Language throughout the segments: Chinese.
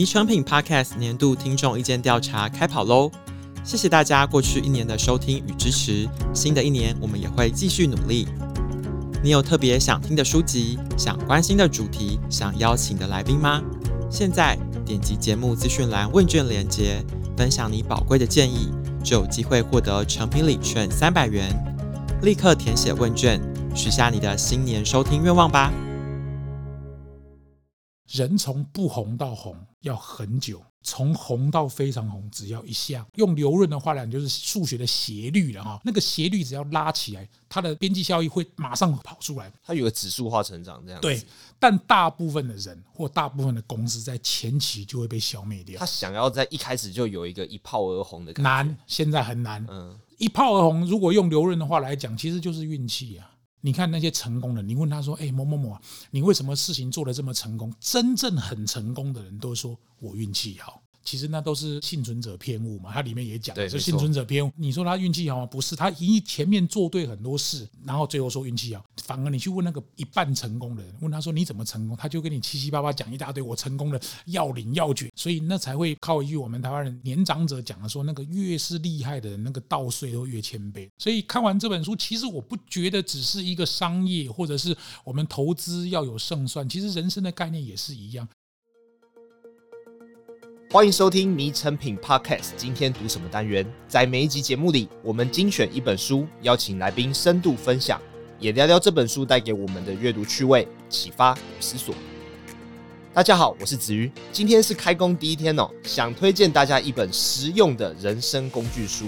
迷成品 Podcast 年度听众意见调查开跑喽！谢谢大家过去一年的收听与支持，新的一年我们也会继续努力。你有特别想听的书籍、想关心的主题、想邀请的来宾吗？现在点击节目资讯栏问卷连接，分享你宝贵的建议，就有机会获得成品礼券三百元。立刻填写问卷，许下你的新年收听愿望吧。人从不红到红要很久，从红到非常红只要一下。用刘润的话来讲，就是数学的斜率了哈。那个斜率只要拉起来，它的边际效益会马上跑出来。它有个指数化成长这样子。对，但大部分的人或大部分的公司在前期就会被消灭掉。他想要在一开始就有一个一炮而红的感觉，难，现在很难。嗯，一炮而红，如果用刘润的话来讲，其实就是运气啊。你看那些成功的，你问他说：“哎，某某某，你为什么事情做的这么成功？”真正很成功的人都说：“我运气好。”其实那都是幸存者偏误嘛，它里面也讲，是幸存者偏误。你说他运气好吗？不是，他一前面做对很多事，然后最后说运气好。反而你去问那个一半成功的人，问他说你怎么成功，他就跟你七七八八讲一大堆我成功的要领要诀。所以那才会靠一句我们台湾人年长者讲的说，那个越是厉害的人，那个稻穗都越谦卑。所以看完这本书，其实我不觉得只是一个商业，或者是我们投资要有胜算，其实人生的概念也是一样。欢迎收听《迷成品 Podcast》，今天读什么单元？在每一集节目里，我们精选一本书，邀请来宾深度分享，也聊聊这本书带给我们的阅读趣味、启发与思索。大家好，我是子瑜，今天是开工第一天哦，想推荐大家一本实用的人生工具书，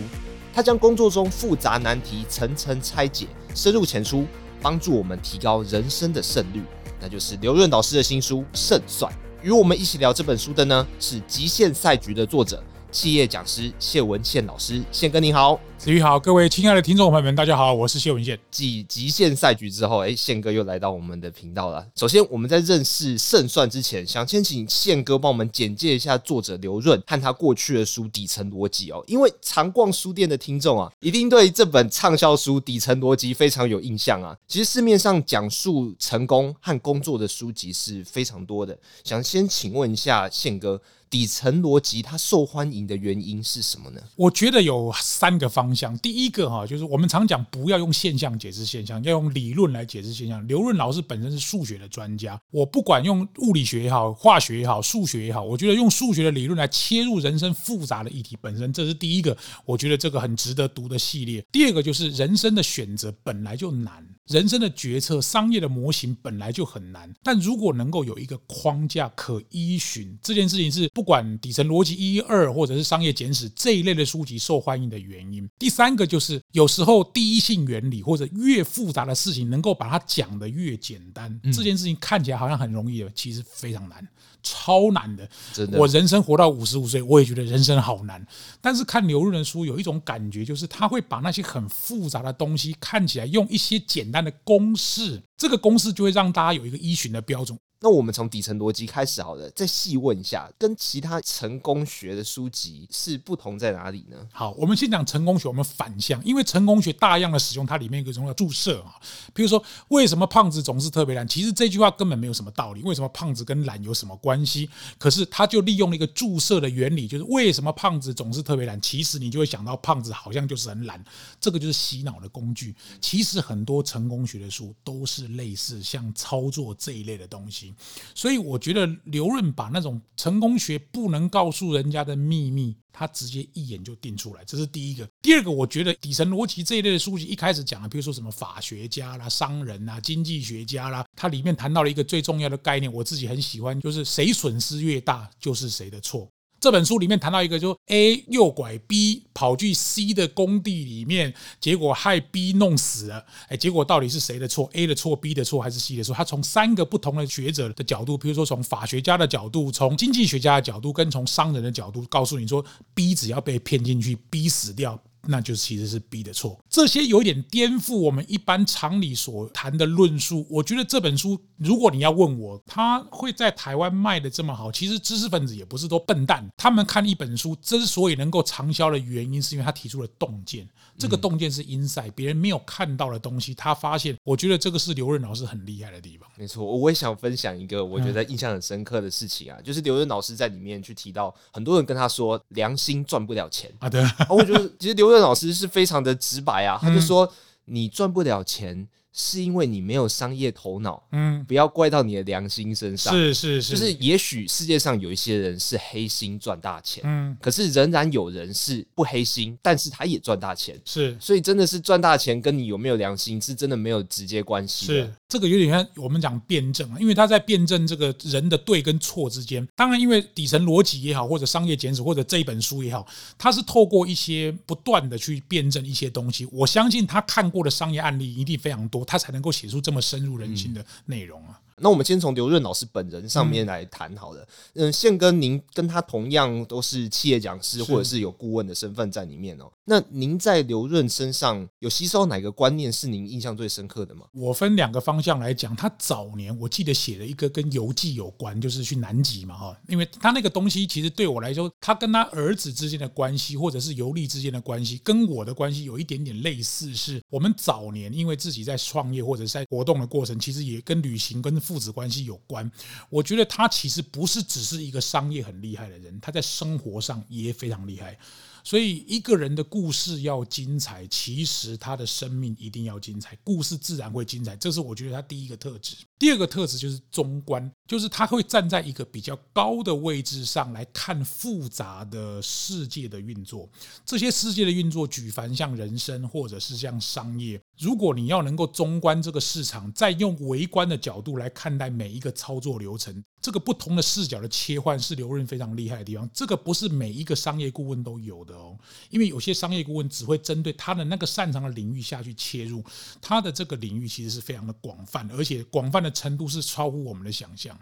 它将工作中复杂难题层层拆解，深入浅出，帮助我们提高人生的胜率。那就是刘润导师的新书《胜算》。与我们一起聊这本书的呢，是极限赛局的作者。企业讲师谢文宪老师，宪哥你好，子瑜好，各位亲爱的听众朋友们，大家好，我是谢文宪。继极限赛局之后，哎，宪哥又来到我们的频道了。首先，我们在认识胜算之前，想先请宪哥帮我们简介一下作者刘润和他过去的书《底层逻辑》哦。因为常逛书店的听众啊，一定对这本畅销书《底层逻辑》非常有印象啊。其实市面上讲述成功和工作的书籍是非常多的，想先请问一下宪哥。底层逻辑它受欢迎的原因是什么呢？我觉得有三个方向。第一个哈，就是我们常讲不要用现象解释现象，要用理论来解释现象。刘润老师本身是数学的专家，我不管用物理学也好，化学也好，数学也好，我觉得用数学的理论来切入人生复杂的议题本身，这是第一个，我觉得这个很值得读的系列。第二个就是人生的选择本来就难。人生的决策、商业的模型本来就很难，但如果能够有一个框架可依循，这件事情是不管底层逻辑一二或者是商业简史这一类的书籍受欢迎的原因。第三个就是有时候第一性原理或者越复杂的事情，能够把它讲得越简单，这件事情看起来好像很容易，其实非常难。超难的，真的。我人生活到五十五岁，我也觉得人生好难。但是看刘润的书，有一种感觉，就是他会把那些很复杂的东西看起来用一些简单的公式，这个公式就会让大家有一个依循的标准。那我们从底层逻辑开始好了，再细问一下，跟其他成功学的书籍是不同在哪里呢？好，我们先讲成功学，我们反向，因为成功学大量的使用它里面一个重要注射啊，比如说为什么胖子总是特别懒？其实这句话根本没有什么道理，为什么胖子跟懒有什么关关系？可是他就利用了一个注射的原理，就是为什么胖子总是特别懒？其实你就会想到胖子好像就是很懒，这个就是洗脑的工具。其实很多成功学的书都是类似像操作这一类的东西。所以我觉得刘润把那种成功学不能告诉人家的秘密，他直接一眼就定出来，这是第一个。第二个，我觉得底层逻辑这一类的书籍一开始讲的，比如说什么法学家啦、商人啦、经济学家啦，它里面谈到了一个最重要的概念，我自己很喜欢，就是谁谁损失越大，就是谁的错。这本书里面谈到一个，就 A 诱拐 B 跑去 C 的工地里面，结果害 B 弄死了。哎，结果到底是谁的错？A 的错、B 的错还是 C 的错？他从三个不同的学者的角度，比如说从法学家的角度、从经济学家的角度，跟从商人的角度，告诉你说，B 只要被骗进去，B 死掉。那就其实是 B 的错。这些有一点颠覆我们一般常理所谈的论述。我觉得这本书，如果你要问我，它会在台湾卖的这么好，其实知识分子也不是都笨蛋。他们看一本书之所以能够畅销的原因，是因为他提出了洞见。这个洞见是 insight，别人没有看到的东西，他发现。我觉得这个是刘润老师很厉害的地方。没错，我也想分享一个我觉得印象很深刻的事情啊，就是刘润老师在里面去提到，很多人跟他说良心赚不了钱啊。对，我觉得其实刘润老师是非常的直白啊，他就说你赚不了钱。是因为你没有商业头脑，嗯，不要怪到你的良心身上。是是是，就是也许世界上有一些人是黑心赚大钱，嗯，可是仍然有人是不黑心，但是他也赚大钱。是，所以真的是赚大钱跟你有没有良心是真的没有直接关系。是，这个有点像我们讲辩证啊，因为他在辩证这个人的对跟错之间。当然，因为底层逻辑也好，或者商业简史，或者这一本书也好，他是透过一些不断的去辩证一些东西。我相信他看过的商业案例一定非常多。他才能够写出这么深入人心的内容啊。那我们先从刘润老师本人上面来谈好了。嗯，宪哥，您跟他同样都是企业讲师，或者是有顾问的身份在里面哦。那您在刘润身上有吸收哪个观念是您印象最深刻的吗？我分两个方向来讲。他早年我记得写了一个跟游记有关，就是去南极嘛哈。因为他那个东西其实对我来说，他跟他儿子之间的关系，或者是游历之间的关系，跟我的关系有一点点类似。是我们早年因为自己在创业或者在活动的过程，其实也跟旅行跟父子关系有关，我觉得他其实不是只是一个商业很厉害的人，他在生活上也非常厉害。所以一个人的故事要精彩，其实他的生命一定要精彩，故事自然会精彩。这是我觉得他第一个特质。第二个特质就是中观，就是他会站在一个比较高的位置上来看复杂的世界的运作。这些世界的运作，举凡像人生或者是像商业，如果你要能够中观这个市场，再用微观的角度来看待每一个操作流程，这个不同的视角的切换是刘润非常厉害的地方。这个不是每一个商业顾问都有的哦，因为有些商业顾问只会针对他的那个擅长的领域下去切入，他的这个领域其实是非常的广泛，而且广泛的。程度是超乎我们的想象。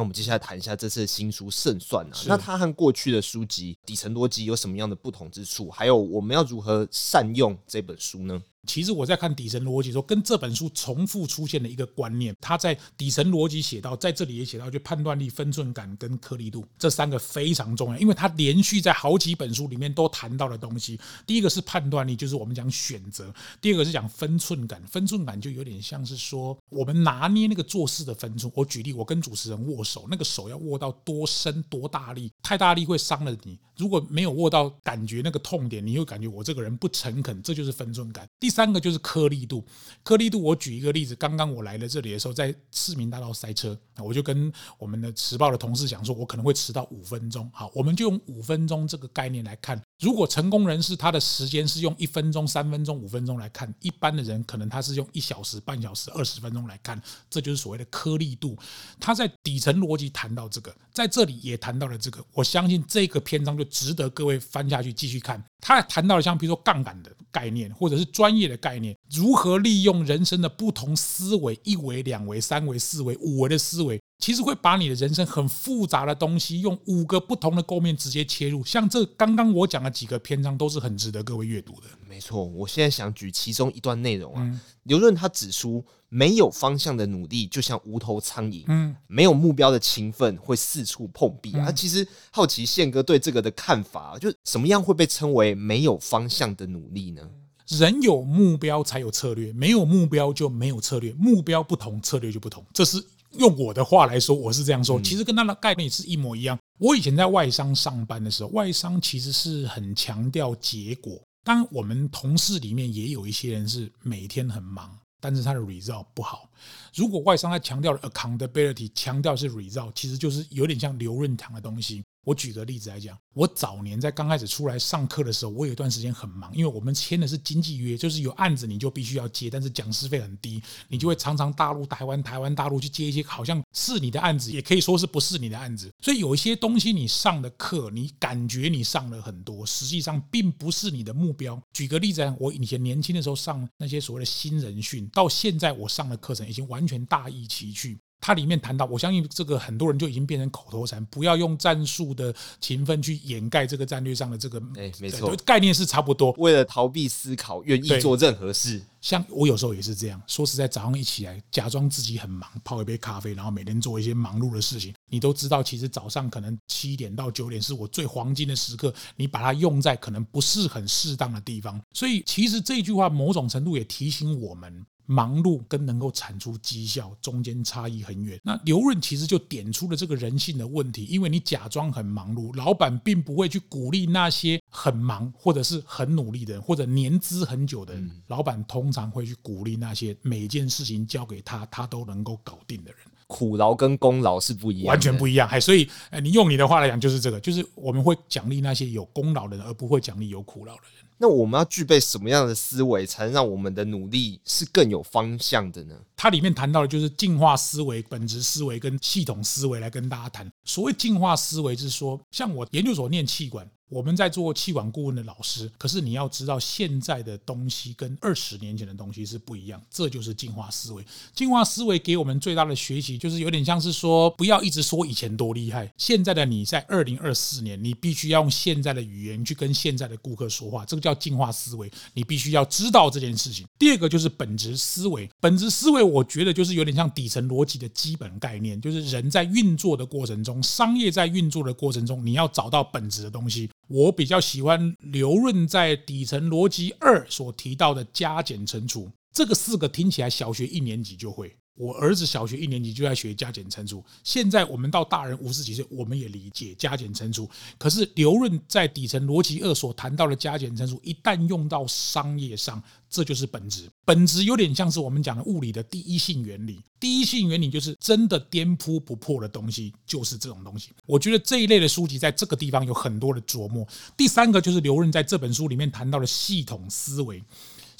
那我们接下来谈一下这次的新书《胜算》啊，那它和过去的书籍《底层逻辑》有什么样的不同之处？还有我们要如何善用这本书呢？其实我在看底层逻辑的时候，跟这本书重复出现的一个观念，他在底层逻辑写到，在这里也写到，就判断力、分寸感跟颗粒度这三个非常重要，因为他连续在好几本书里面都谈到的东西。第一个是判断力，就是我们讲选择；第二个是讲分寸感，分寸感就有点像是说我们拿捏那个做事的分寸。我举例，我跟主持人握手，那个手要握到多深、多大力，太大力会伤了你。如果没有握到，感觉那个痛点，你会感觉我这个人不诚恳，这就是分寸感。第三个就是颗粒度，颗粒度我举一个例子，刚刚我来了这里的时候，在市民大道塞车，我就跟我们的时报的同事讲说，我可能会迟到五分钟。好，我们就用五分钟这个概念来看。如果成功人士他的时间是用一分钟、三分钟、五分钟来看，一般的人可能他是用一小时、半小时、二十分钟来看，这就是所谓的颗粒度。他在底层逻辑谈到这个，在这里也谈到了这个。我相信这个篇章就值得各位翻下去继续看。他谈到了像比如说杠杆的概念，或者是专业的概念，如何利用人生的不同思维，一维、两维、三维、四维、五维的思维。其实会把你的人生很复杂的东西，用五个不同的构面直接切入。像这刚刚我讲的几个篇章，都是很值得各位阅读的。没错，我现在想举其中一段内容啊。刘润他指出，没有方向的努力就像无头苍蝇，嗯，没有目标的勤奋会四处碰壁啊。其实好奇宪哥对这个的看法，就什么样会被称为没有方向的努力呢？人有目标才有策略，没有目标就没有策略。目标不同，策略就不同。这是。用我的话来说，我是这样说，其实跟他的概念是一模一样。我以前在外商上班的时候，外商其实是很强调结果。当我们同事里面也有一些人是每天很忙，但是他的 result 不好。如果外商他强调了 accountability，强调是 result，其实就是有点像刘润堂的东西。我举个例子来讲，我早年在刚开始出来上课的时候，我有一段时间很忙，因为我们签的是经纪约，就是有案子你就必须要接，但是讲师费很低，你就会常常大陆、台湾、台湾、大陆去接一些好像是你的案子，也可以说是不是你的案子。所以有一些东西你上的课，你感觉你上了很多，实际上并不是你的目标。举个例子，我以前年轻的时候上那些所谓的新人训，到现在我上的课程已经完全大异其趣。它里面谈到，我相信这个很多人就已经变成口头禅，不要用战术的勤奋去掩盖这个战略上的这个，哎，没错，概念是差不多。为了逃避思考，愿意做任何事。像我有时候也是这样，说实在，早上一起来，假装自己很忙，泡一杯咖啡，然后每天做一些忙碌的事情。你都知道，其实早上可能七点到九点是我最黄金的时刻，你把它用在可能不是很适当的地方。所以，其实这句话某种程度也提醒我们。忙碌跟能够产出绩效中间差异很远。那刘润其实就点出了这个人性的问题，因为你假装很忙碌，老板并不会去鼓励那些很忙或者是很努力的人，或者年资很久的人。老板通常会去鼓励那些每件事情交给他，他都能够搞定的人。苦劳跟功劳是不一样，完全不一样。哎，所以，你用你的话来讲，就是这个，就是我们会奖励那些有功劳的人，而不会奖励有苦劳的人。那我们要具备什么样的思维，才能让我们的努力是更有方向的呢？它里面谈到的就是进化思维、本质思维跟系统思维来跟大家谈。所谓进化思维，就是说，像我研究所念气管。我们在做气管顾问的老师，可是你要知道，现在的东西跟二十年前的东西是不一样，这就是进化思维。进化思维给我们最大的学习，就是有点像是说，不要一直说以前多厉害。现在的你在二零二四年，你必须要用现在的语言去跟现在的顾客说话，这个叫进化思维。你必须要知道这件事情。第二个就是本质思维，本质思维我觉得就是有点像底层逻辑的基本概念，就是人在运作的过程中，商业在运作的过程中，你要找到本质的东西。我比较喜欢刘润在底层逻辑二所提到的加减乘除，这个四个听起来小学一年级就会。我儿子小学一年级就在学加减乘除，现在我们到大人五十几岁，我们也理解加减乘除。可是刘润在底层逻辑二所谈到的加减乘除，一旦用到商业上，这就是本质。本质有点像是我们讲的物理的第一性原理。第一性原理就是真的颠扑不破的东西，就是这种东西。我觉得这一类的书籍在这个地方有很多的琢磨。第三个就是刘润在这本书里面谈到的系统思维。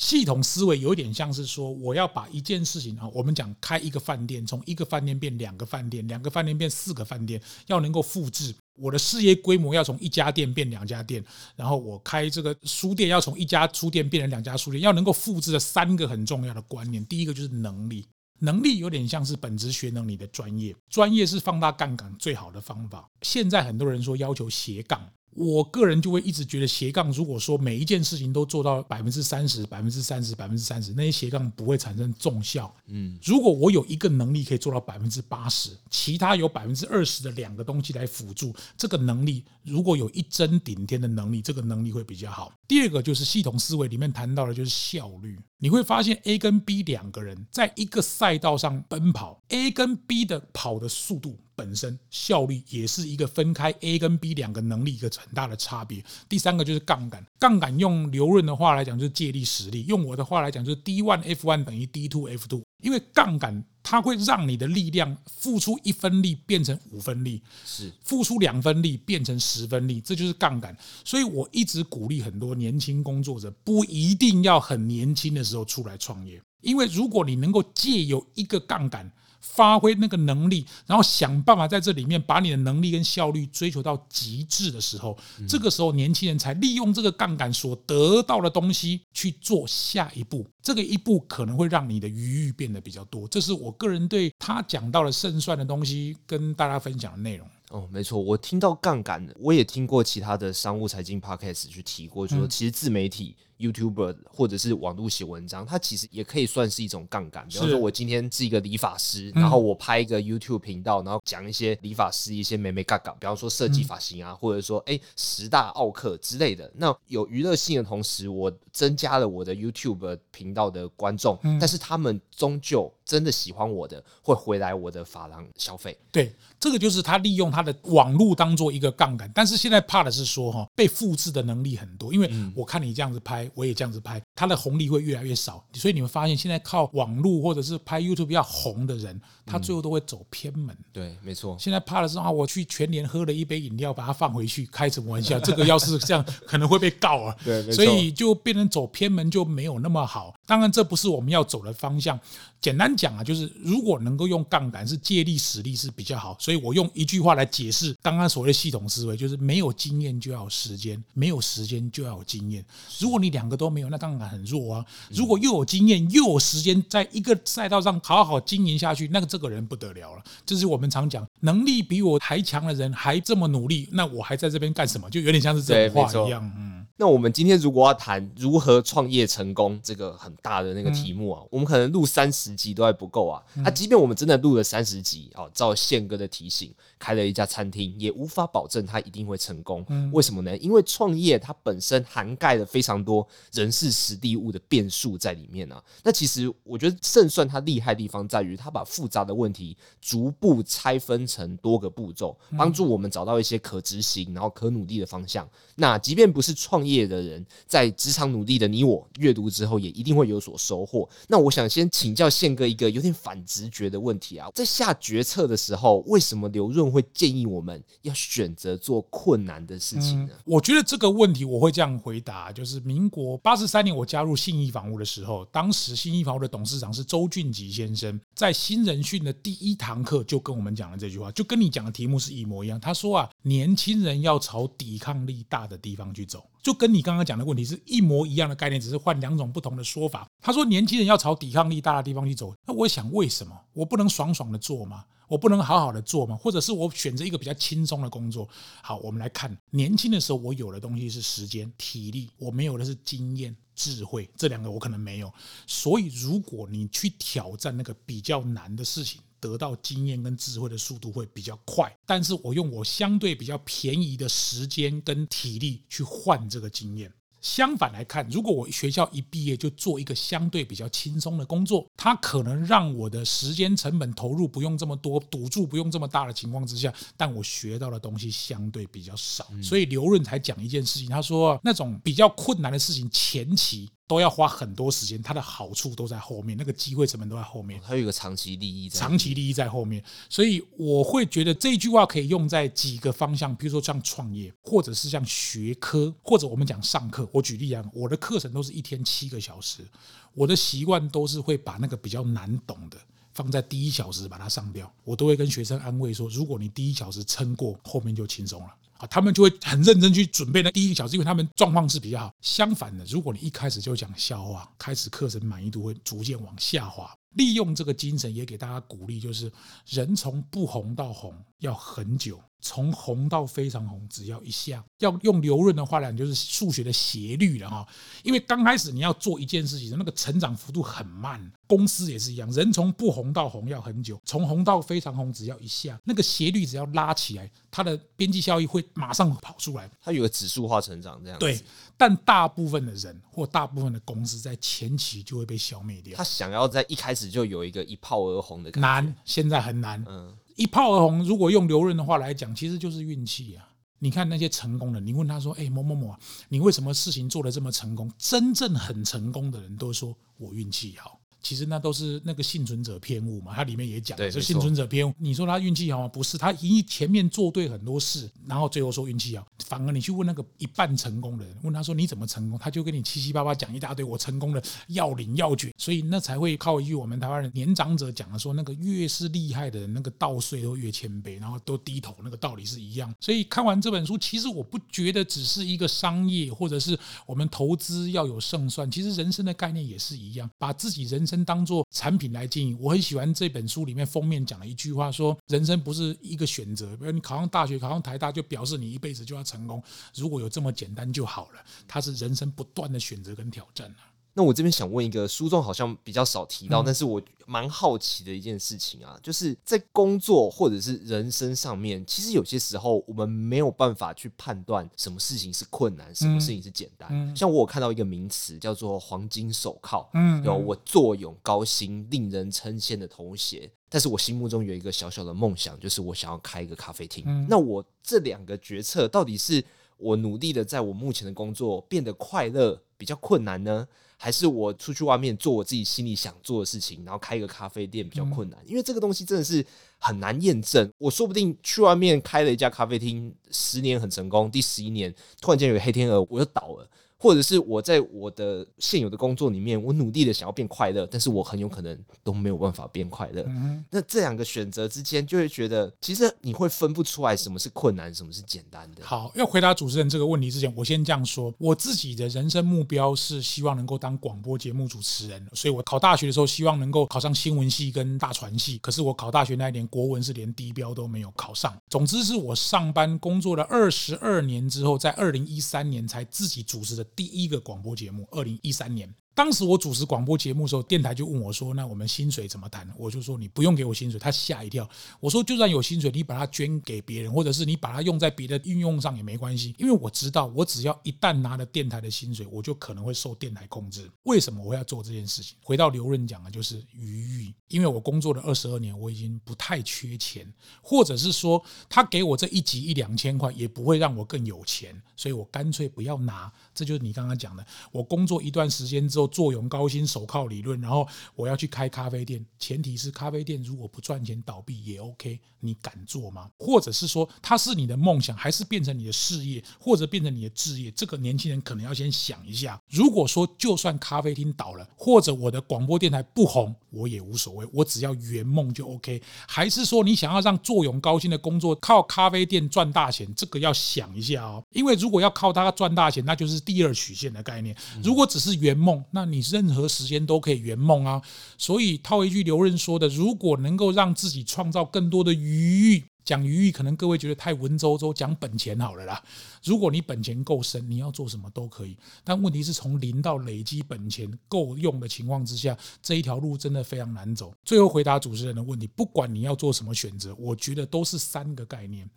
系统思维有点像是说，我要把一件事情啊，我们讲开一个饭店，从一个饭店变两个饭店，两个饭店变四个饭店，要能够复制我的事业规模，要从一家店变两家店，然后我开这个书店，要从一家书店变成两家书店，要能够复制的三个很重要的观念，第一个就是能力，能力有点像是本职学能里的专业，专业是放大杠杆最好的方法。现在很多人说要求斜杠。我个人就会一直觉得斜杠，如果说每一件事情都做到百分之三十、百分之三十、百分之三十，那些斜杠不会产生重效。嗯，如果我有一个能力可以做到百分之八十，其他有百分之二十的两个东西来辅助，这个能力如果有一针顶天的能力，这个能力会比较好。第二个就是系统思维里面谈到的就是效率，你会发现 A 跟 B 两个人在一个赛道上奔跑，A 跟 B 的跑的速度。本身效率也是一个分开 A 跟 B 两个能力一个很大的差别。第三个就是杠杆，杠杆用刘润的话来讲就是借力使力，用我的话来讲就是 D one F one 等于 D two F two。因为杠杆它会让你的力量付出一分力变成五分力，是付出两分力变成十分力，这就是杠杆。所以我一直鼓励很多年轻工作者不一定要很年轻的时候出来创业，因为如果你能够借由一个杠杆。发挥那个能力，然后想办法在这里面把你的能力跟效率追求到极致的时候，这个时候年轻人才利用这个杠杆所得到的东西去做下一步。这个一步可能会让你的余裕变得比较多。这是我个人对他讲到的胜算的东西跟大家分享的内容。哦，没错，我听到杠杆，我也听过其他的商务财经 podcast 去提过，就说其实自媒体。YouTuber 或者是网络写文章，它其实也可以算是一种杠杆。比方说，我今天是一个理发师，然后我拍一个 YouTube 频道，然后讲一些理发师一些美美嘎嘎，比方说设计发型啊，或者说哎十大奥克之类的。那有娱乐性的同时，我增加了我的 YouTube 频道的观众，但是他们终究真的喜欢我的，会回来我的发廊消费。对，这个就是他利用他的网络当做一个杠杆。但是现在怕的是说哈，被复制的能力很多，因为我看你这样子拍。我也这样子拍，它的红利会越来越少，所以你们发现现在靠网络或者是拍 YouTube 比较红的人，他最后都会走偏门。嗯、对，没错。现在怕的是啊，我去全年喝了一杯饮料，把它放回去，开什么玩笑？这个要是这样，可能会被告啊。对，所以就变成走偏门就没有那么好。当然，这不是我们要走的方向。简单讲啊，就是如果能够用杠杆，是借力使力是比较好。所以我用一句话来解释刚刚所谓的系统思维，就是没有经验就要有时间，没有时间就要有经验。如果你两个都没有，那杠杆很弱啊。如果又有经验又有时间，在一个赛道上好好经营下去，那个这个人不得了了。这是我们常讲，能力比我还强的人还这么努力，那我还在这边干什么？就有点像是这种话一样，嗯。那我们今天如果要谈如何创业成功这个很大的那个题目啊，我们可能录三十集都还不够啊。那即便我们真的录了三十集，哦，照宪哥的提醒开了一家餐厅，也无法保证他一定会成功。为什么呢？因为创业它本身涵盖了非常多人事实地物的变数在里面啊。那其实我觉得胜算它厉害的地方在于，它把复杂的问题逐步拆分成多个步骤，帮助我们找到一些可执行然后可努力的方向。那即便不是创业业的人在职场努力的你我阅读之后也一定会有所收获。那我想先请教宪哥一个有点反直觉的问题啊，在下决策的时候，为什么刘润会建议我们要选择做困难的事情呢？我觉得这个问题我会这样回答，就是民国八十三年我加入信义房屋的时候，当时信义房屋的董事长是周俊吉先生，在新人训的第一堂课就跟我们讲了这句话，就跟你讲的题目是一模一样。他说啊，年轻人要朝抵抗力大的地方去走。就跟你刚刚讲的问题是一模一样的概念，只是换两种不同的说法。他说年轻人要朝抵抗力大的地方去走，那我想为什么我不能爽爽的做吗？我不能好好的做吗？或者是我选择一个比较轻松的工作？好，我们来看年轻的时候我有的东西是时间、体力，我没有的是经验、智慧，这两个我可能没有。所以如果你去挑战那个比较难的事情，得到经验跟智慧的速度会比较快，但是我用我相对比较便宜的时间跟体力去换这个经验。相反来看，如果我学校一毕业就做一个相对比较轻松的工作，它可能让我的时间成本投入不用这么多，赌注不用这么大的情况之下，但我学到的东西相对比较少。所以刘润才讲一件事情，他说那种比较困难的事情前期。都要花很多时间，它的好处都在后面，那个机会成本都在后面。还有一个长期利益在，长期利益在后面，所以我会觉得这句话可以用在几个方向，比如说像创业，或者是像学科，或者我们讲上课。我举例啊，我的课程都是一天七个小时，我的习惯都是会把那个比较难懂的放在第一小时把它上掉，我都会跟学生安慰说，如果你第一小时撑过，后面就轻松了。啊，他们就会很认真去准备那第一个小时，因为他们状况是比较好。相反的，如果你一开始就讲笑话，开始课程满意度会逐渐往下滑。利用这个精神，也给大家鼓励，就是人从不红到红要很久。从红到非常红，只要一下。要用刘润的话来讲，就是数学的斜率了哈。因为刚开始你要做一件事情，那个成长幅度很慢。公司也是一样，人从不红到红要很久，从红到非常红只要一下。那个斜率只要拉起来，它的边际效益会马上跑出来。它有个指数化成长这样。对，但大部分的人或大部分的公司在前期就会被消灭掉。他想要在一开始就有一个一炮而红的感觉，难，现在很难。嗯。一炮而红，如果用刘润的话来讲，其实就是运气啊！你看那些成功的，你问他说：“哎，某某某啊，你为什么事情做的这么成功？”真正很成功的人都说：“我运气好。”其实那都是那个幸存者偏误嘛，它里面也讲，是幸存者偏误。你说他运气好吗？不是，他一前面做对很多事，然后最后说运气好。反而你去问那个一半成功的人，问他说你怎么成功，他就跟你七七八八讲一大堆，我成功的要领要诀。所以那才会靠一句我们台湾人年长者讲的说，那个越是厉害的人，那个稻穗都越谦卑，然后都低头，那个道理是一样。所以看完这本书，其实我不觉得只是一个商业，或者是我们投资要有胜算，其实人生的概念也是一样，把自己人生当做产品来经营，我很喜欢这本书里面封面讲了一句话，说人生不是一个选择，比如你考上大学、考上台大，就表示你一辈子就要成功。如果有这么简单就好了，它是人生不断的选择跟挑战。那我这边想问一个书中好像比较少提到，但是我蛮好奇的一件事情啊，就是在工作或者是人生上面，其实有些时候我们没有办法去判断什么事情是困难，什么事情是简单。像我有看到一个名词叫做“黄金手铐”，嗯有我坐拥高薪、令人称羡的头衔，但是我心目中有一个小小的梦想，就是我想要开一个咖啡厅。那我这两个决策，到底是我努力的在我目前的工作变得快乐比较困难呢？还是我出去外面做我自己心里想做的事情，然后开一个咖啡店比较困难，因为这个东西真的是很难验证。我说不定去外面开了一家咖啡厅，十年很成功，第十一年突然间有个黑天鹅，我就倒了。或者是我在我的现有的工作里面，我努力的想要变快乐，但是我很有可能都没有办法变快乐。嗯、那这两个选择之间，就会觉得其实你会分不出来什么是困难，什么是简单的。好，要回答主持人这个问题之前，我先这样说：我自己的人生目标是希望能够当广播节目主持人，所以我考大学的时候希望能够考上新闻系跟大传系。可是我考大学那一年，国文是连低标都没有考上。总之是我上班工作了二十二年之后，在二零一三年才自己主持的第一个广播节目。二零一三年。当时我主持广播节目的时候，电台就问我说：“那我们薪水怎么谈？”我就说：“你不用给我薪水。”他吓一跳。我说：“就算有薪水，你把它捐给别人，或者是你把它用在别的运用上也没关系，因为我知道，我只要一旦拿了电台的薪水，我就可能会受电台控制。为什么我要做这件事情？回到刘润讲的，就是余裕。因为我工作了二十二年，我已经不太缺钱，或者是说，他给我这一集一两千块，也不会让我更有钱，所以我干脆不要拿。这就是你刚刚讲的，我工作一段时间之后。坐拥高薪手铐理论，然后我要去开咖啡店，前提是咖啡店如果不赚钱倒闭也 OK，你敢做吗？或者是说它是你的梦想，还是变成你的事业，或者变成你的志业？这个年轻人可能要先想一下。如果说就算咖啡厅倒了，或者我的广播电台不红，我也无所谓，我只要圆梦就 OK。还是说你想要让坐拥高薪的工作靠咖啡店赚大钱？这个要想一下哦，因为如果要靠它赚大钱，那就是第二曲线的概念。如果只是圆梦，那那你任何时间都可以圆梦啊！所以套一句刘润说的：“如果能够让自己创造更多的余裕，讲余裕可能各位觉得太文绉绉，讲本钱好了啦。如果你本钱够深，你要做什么都可以。但问题是从零到累积本钱够用的情况之下，这一条路真的非常难走。最后回答主持人的问题：不管你要做什么选择，我觉得都是三个概念。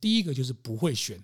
第一个就是不会选，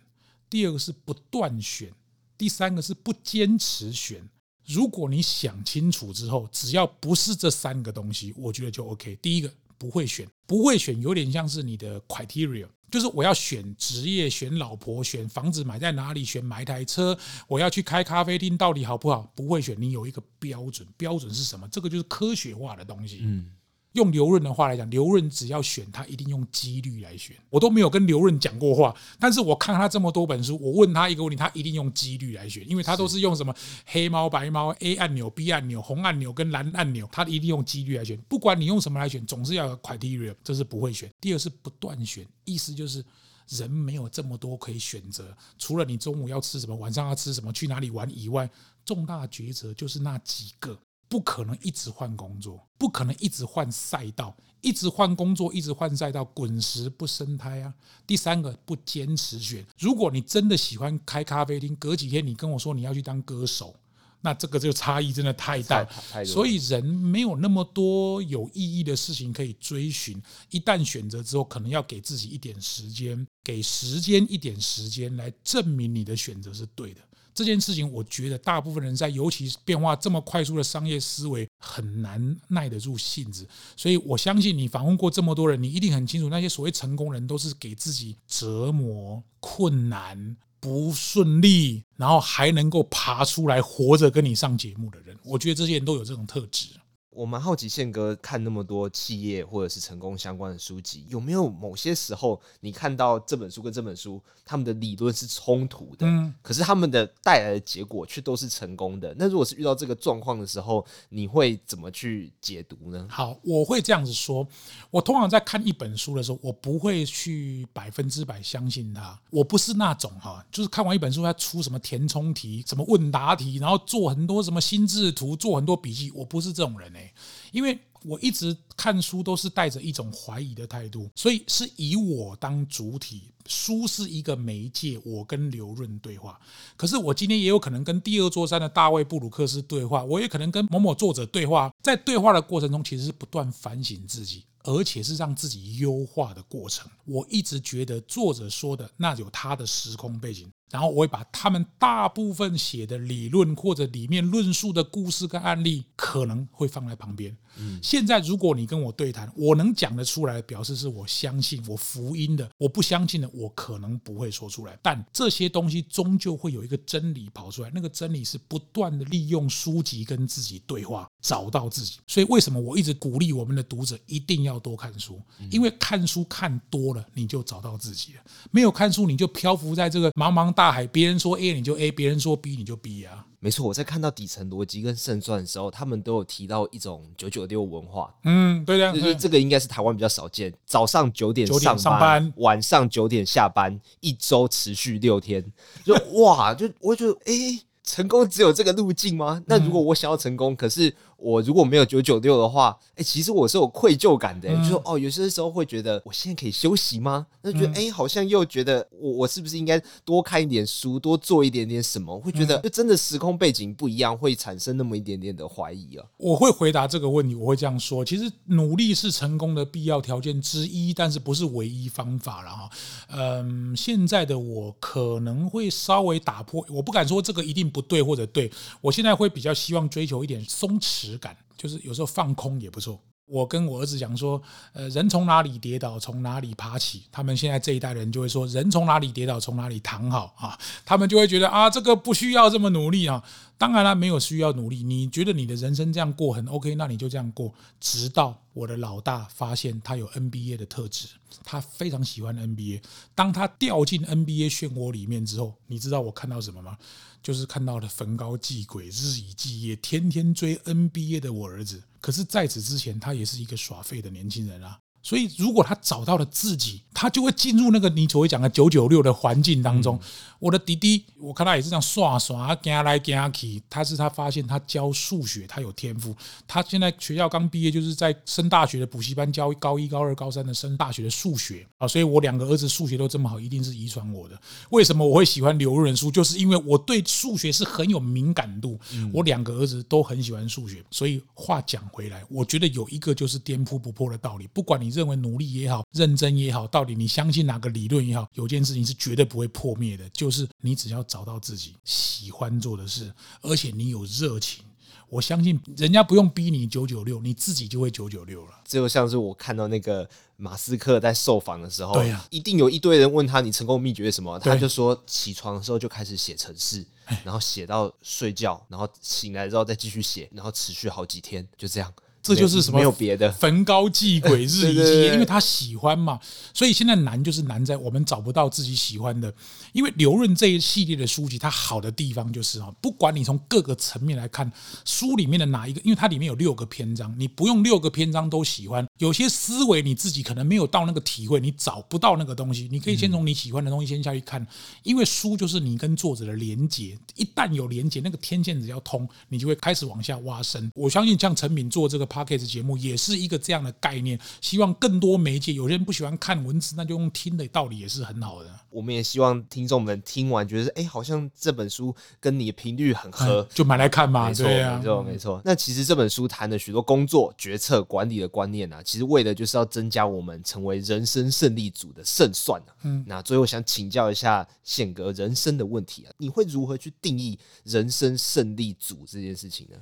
第二个是不断选，第三个是不坚持选。”如果你想清楚之后，只要不是这三个东西，我觉得就 OK。第一个不会选，不会选有点像是你的 criteria，就是我要选职业、选老婆、选房子买在哪里、选买台车，我要去开咖啡厅，到底好不好？不会选，你有一个标准，标准是什么？这个就是科学化的东西。嗯。用刘润的话来讲，刘润只要选，他一定用几率来选。我都没有跟刘润讲过话，但是我看他这么多本书，我问他一个问题，他一定用几率来选，因为他都是用什么黑猫白猫 A 按钮 B 按钮红按钮跟蓝按钮，他一定用几率来选。不管你用什么来选，总是要有 criteria，这是不会选。第二是不断选，意思就是人没有这么多可以选择，除了你中午要吃什么，晚上要吃什么，去哪里玩以外，重大抉择就是那几个。不可能一直换工作，不可能一直换赛道，一直换工作，一直换赛道，滚石不生胎啊！第三个不坚持选，如果你真的喜欢开咖啡厅，隔几天你跟我说你要去当歌手，那这个就差异真的太大。所以人没有那么多有意义的事情可以追寻，一旦选择之后，可能要给自己一点时间，给时间一点时间来证明你的选择是对的。这件事情，我觉得大部分人在，尤其是变化这么快速的商业思维，很难耐得住性子。所以我相信你访问过这么多人，你一定很清楚，那些所谓成功人都是给自己折磨、困难、不顺利，然后还能够爬出来活着跟你上节目的人。我觉得这些人都有这种特质。我蛮好奇，宪哥看那么多企业或者是成功相关的书籍，有没有某些时候你看到这本书跟这本书他们的理论是冲突的，嗯，可是他们的带来的结果却都是成功的。那如果是遇到这个状况的时候，你会怎么去解读呢？好，我会这样子说，我通常在看一本书的时候，我不会去百分之百相信它。我不是那种哈，就是看完一本书，它出什么填充题、什么问答题，然后做很多什么心智图、做很多笔记，我不是这种人哎。因为我一直看书都是带着一种怀疑的态度，所以是以我当主体，书是一个媒介，我跟刘润对话。可是我今天也有可能跟第二座山的大卫布鲁克斯对话，我也可能跟某某作者对话。在对话的过程中，其实是不断反省自己，而且是让自己优化的过程。我一直觉得作者说的那有他的时空背景。然后我会把他们大部分写的理论或者里面论述的故事跟案例，可能会放在旁边。嗯，现在如果你跟我对谈，我能讲得出来，表示是我相信我福音的；我不相信的，我可能不会说出来。但这些东西终究会有一个真理跑出来，那个真理是不断的利用书籍跟自己对话，找到自己。所以为什么我一直鼓励我们的读者一定要要多看书，因为看书看多了，你就找到自己了。没有看书，你就漂浮在这个茫茫大海，别人说 A 你就 A，别人说 B 你就 B 啊。没错，我在看到底层逻辑跟胜算的时候，他们都有提到一种九九六文化。嗯，对的，就是这个应该是台湾比较少见。早上九点上班，晚上九点下班，一周持续六天，就哇，就我就觉得，哎、欸，成功只有这个路径吗？那如果我想要成功，可是。我如果没有九九六的话，哎、欸，其实我是有愧疚感的、欸，嗯、就说哦，有些时候会觉得我现在可以休息吗？那觉得哎、嗯欸，好像又觉得我我是不是应该多看一点书，多做一点点什么？会觉得就真的时空背景不一样，会产生那么一点点的怀疑啊。我会回答这个问题，我会这样说：其实努力是成功的必要条件之一，但是不是唯一方法了哈。嗯，现在的我可能会稍微打破，我不敢说这个一定不对或者对，我现在会比较希望追求一点松弛。感就是有时候放空也不错。我跟我儿子讲说，呃，人从哪里跌倒，从哪里爬起。他们现在这一代人就会说，人从哪里跌倒，从哪里躺好啊。他们就会觉得啊，这个不需要这么努力啊。当然了，没有需要努力。你觉得你的人生这样过很 OK，那你就这样过。直到我的老大发现他有 NBA 的特质，他非常喜欢 NBA。当他掉进 NBA 漩涡里面之后，你知道我看到什么吗？就是看到了逢高继鬼，日以继夜，天天追 NBA 的我儿子。可是在此之前，他也是一个耍废的年轻人啊。所以，如果他找到了自己，他就会进入那个你所谓讲的九九六的环境当中。我的弟弟，我看他也是这样耍耍，他来去。他是他发现他教数学，他有天赋。他现在学校刚毕业，就是在升大学的补习班教高一、高二、高三的升大学的数学啊。所以我两个儿子数学都这么好，一定是遗传我的。为什么我会喜欢刘润书？就是因为我对数学是很有敏感度。我两个儿子都很喜欢数学，所以话讲回来，我觉得有一个就是颠扑不破的道理，不管你。认为努力也好，认真也好，到底你相信哪个理论也好，有件事情是绝对不会破灭的，就是你只要找到自己喜欢做的事，而且你有热情，我相信人家不用逼你九九六，你自己就会九九六了。这就像是我看到那个马斯克在受访的时候，对呀，一定有一堆人问他你成功秘诀是什么，他就说起床的时候就开始写程式，然后写到睡觉，然后醒来之后再继续写，然后持续好几天，就这样。这就是什么？没有别的，焚高祭鬼，日以继夜，因为他喜欢嘛。所以现在难就是难在我们找不到自己喜欢的。因为刘润这一系列的书籍，它好的地方就是啊，不管你从各个层面来看，书里面的哪一个，因为它里面有六个篇章，你不用六个篇章都喜欢。有些思维你自己可能没有到那个体会，你找不到那个东西，你可以先从你喜欢的东西先下去看。因为书就是你跟作者的连接，一旦有连接，那个天线只要通，你就会开始往下挖深。我相信像陈敏做这个。Podcast 节目也是一个这样的概念，希望更多媒介。有些人不喜欢看文字，那就用听的道理也是很好的。我们也希望听众们听完觉得，哎，好像这本书跟你的频率很合，嗯、就买来看嘛。没错，对啊、没错，没错。那其实这本书谈的许多工作、决策、管理的观念啊，其实为的就是要增加我们成为人生胜利组的胜算、啊、嗯，那最后想请教一下宪哥人生的问题啊，你会如何去定义人生胜利组这件事情呢？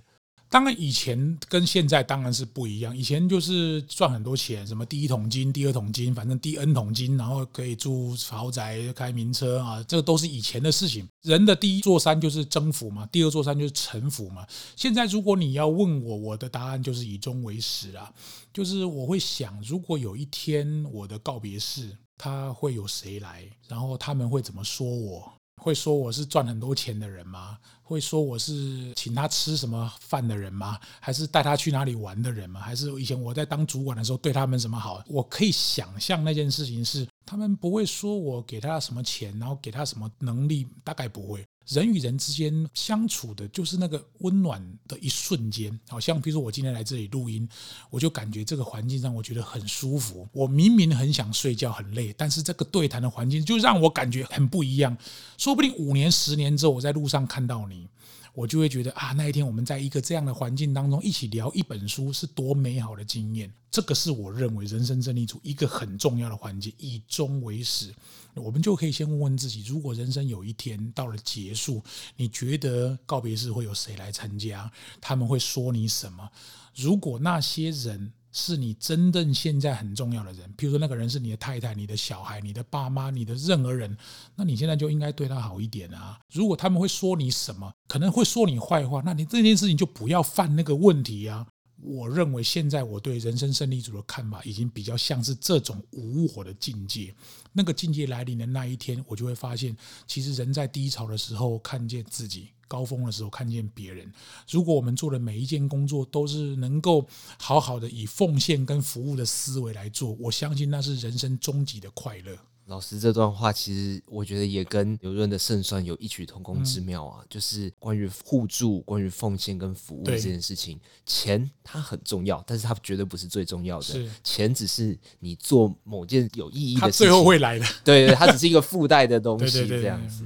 当然，以前跟现在当然是不一样。以前就是赚很多钱，什么第一桶金、第二桶金，反正第 N 桶金，然后可以住豪宅、开名车啊，这都是以前的事情。人的第一座山就是征服嘛，第二座山就是臣服嘛。现在如果你要问我，我的答案就是以终为始啊，就是我会想，如果有一天我的告别式，他会有谁来，然后他们会怎么说我？会说我是赚很多钱的人吗？会说我是请他吃什么饭的人吗？还是带他去哪里玩的人吗？还是以前我在当主管的时候对他们什么好？我可以想象那件事情是，他们不会说我给他什么钱，然后给他什么能力，大概不会。人与人之间相处的就是那个温暖的一瞬间，好像比如说我今天来这里录音，我就感觉这个环境让我觉得很舒服。我明明很想睡觉很累，但是这个对谈的环境就让我感觉很不一样。说不定五年、十年之后，我在路上看到你。我就会觉得啊，那一天我们在一个这样的环境当中一起聊一本书，是多美好的经验。这个是我认为人生胜利组一个很重要的环节，以终为始。我们就可以先问问自己：如果人生有一天到了结束，你觉得告别式会有谁来参加？他们会说你什么？如果那些人，是你真正现在很重要的人，譬如说那个人是你的太太、你的小孩、你的爸妈、你的任何人，那你现在就应该对他好一点啊。如果他们会说你什么，可能会说你坏话，那你这件事情就不要犯那个问题啊。我认为现在我对人生胜利组的看法，已经比较像是这种无我的境界。那个境界来临的那一天，我就会发现，其实人在低潮的时候看见自己，高峰的时候看见别人。如果我们做的每一件工作都是能够好好的以奉献跟服务的思维来做，我相信那是人生终极的快乐。老师这段话，其实我觉得也跟刘润的胜算有异曲同工之妙啊，嗯、就是关于互助、关于奉献跟服务这件事情，钱它很重要，但是它绝对不是最重要的。是钱只是你做某件有意义的事情，它最后会来的。对对，它只是一个附带的东西，这样子。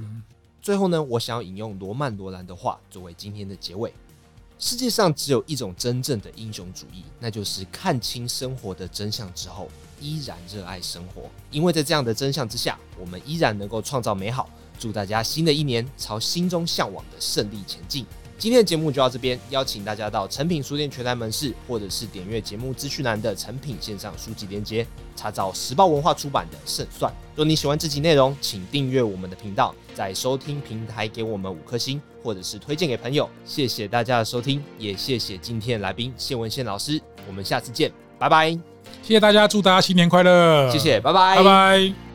最后呢，我想要引用罗曼·罗兰的话作为今天的结尾。世界上只有一种真正的英雄主义，那就是看清生活的真相之后，依然热爱生活。因为在这样的真相之下，我们依然能够创造美好。祝大家新的一年朝心中向往的胜利前进。今天的节目就到这边，邀请大家到诚品书店全台门市，或者是点阅节目资讯栏的诚品线上书籍链接，查找时报文化出版的《胜算》。若你喜欢这集内容，请订阅我们的频道，在收听平台给我们五颗星，或者是推荐给朋友。谢谢大家的收听，也谢谢今天的来宾谢文宪老师。我们下次见，拜拜！谢谢大家，祝大家新年快乐！谢谢，拜拜，拜拜。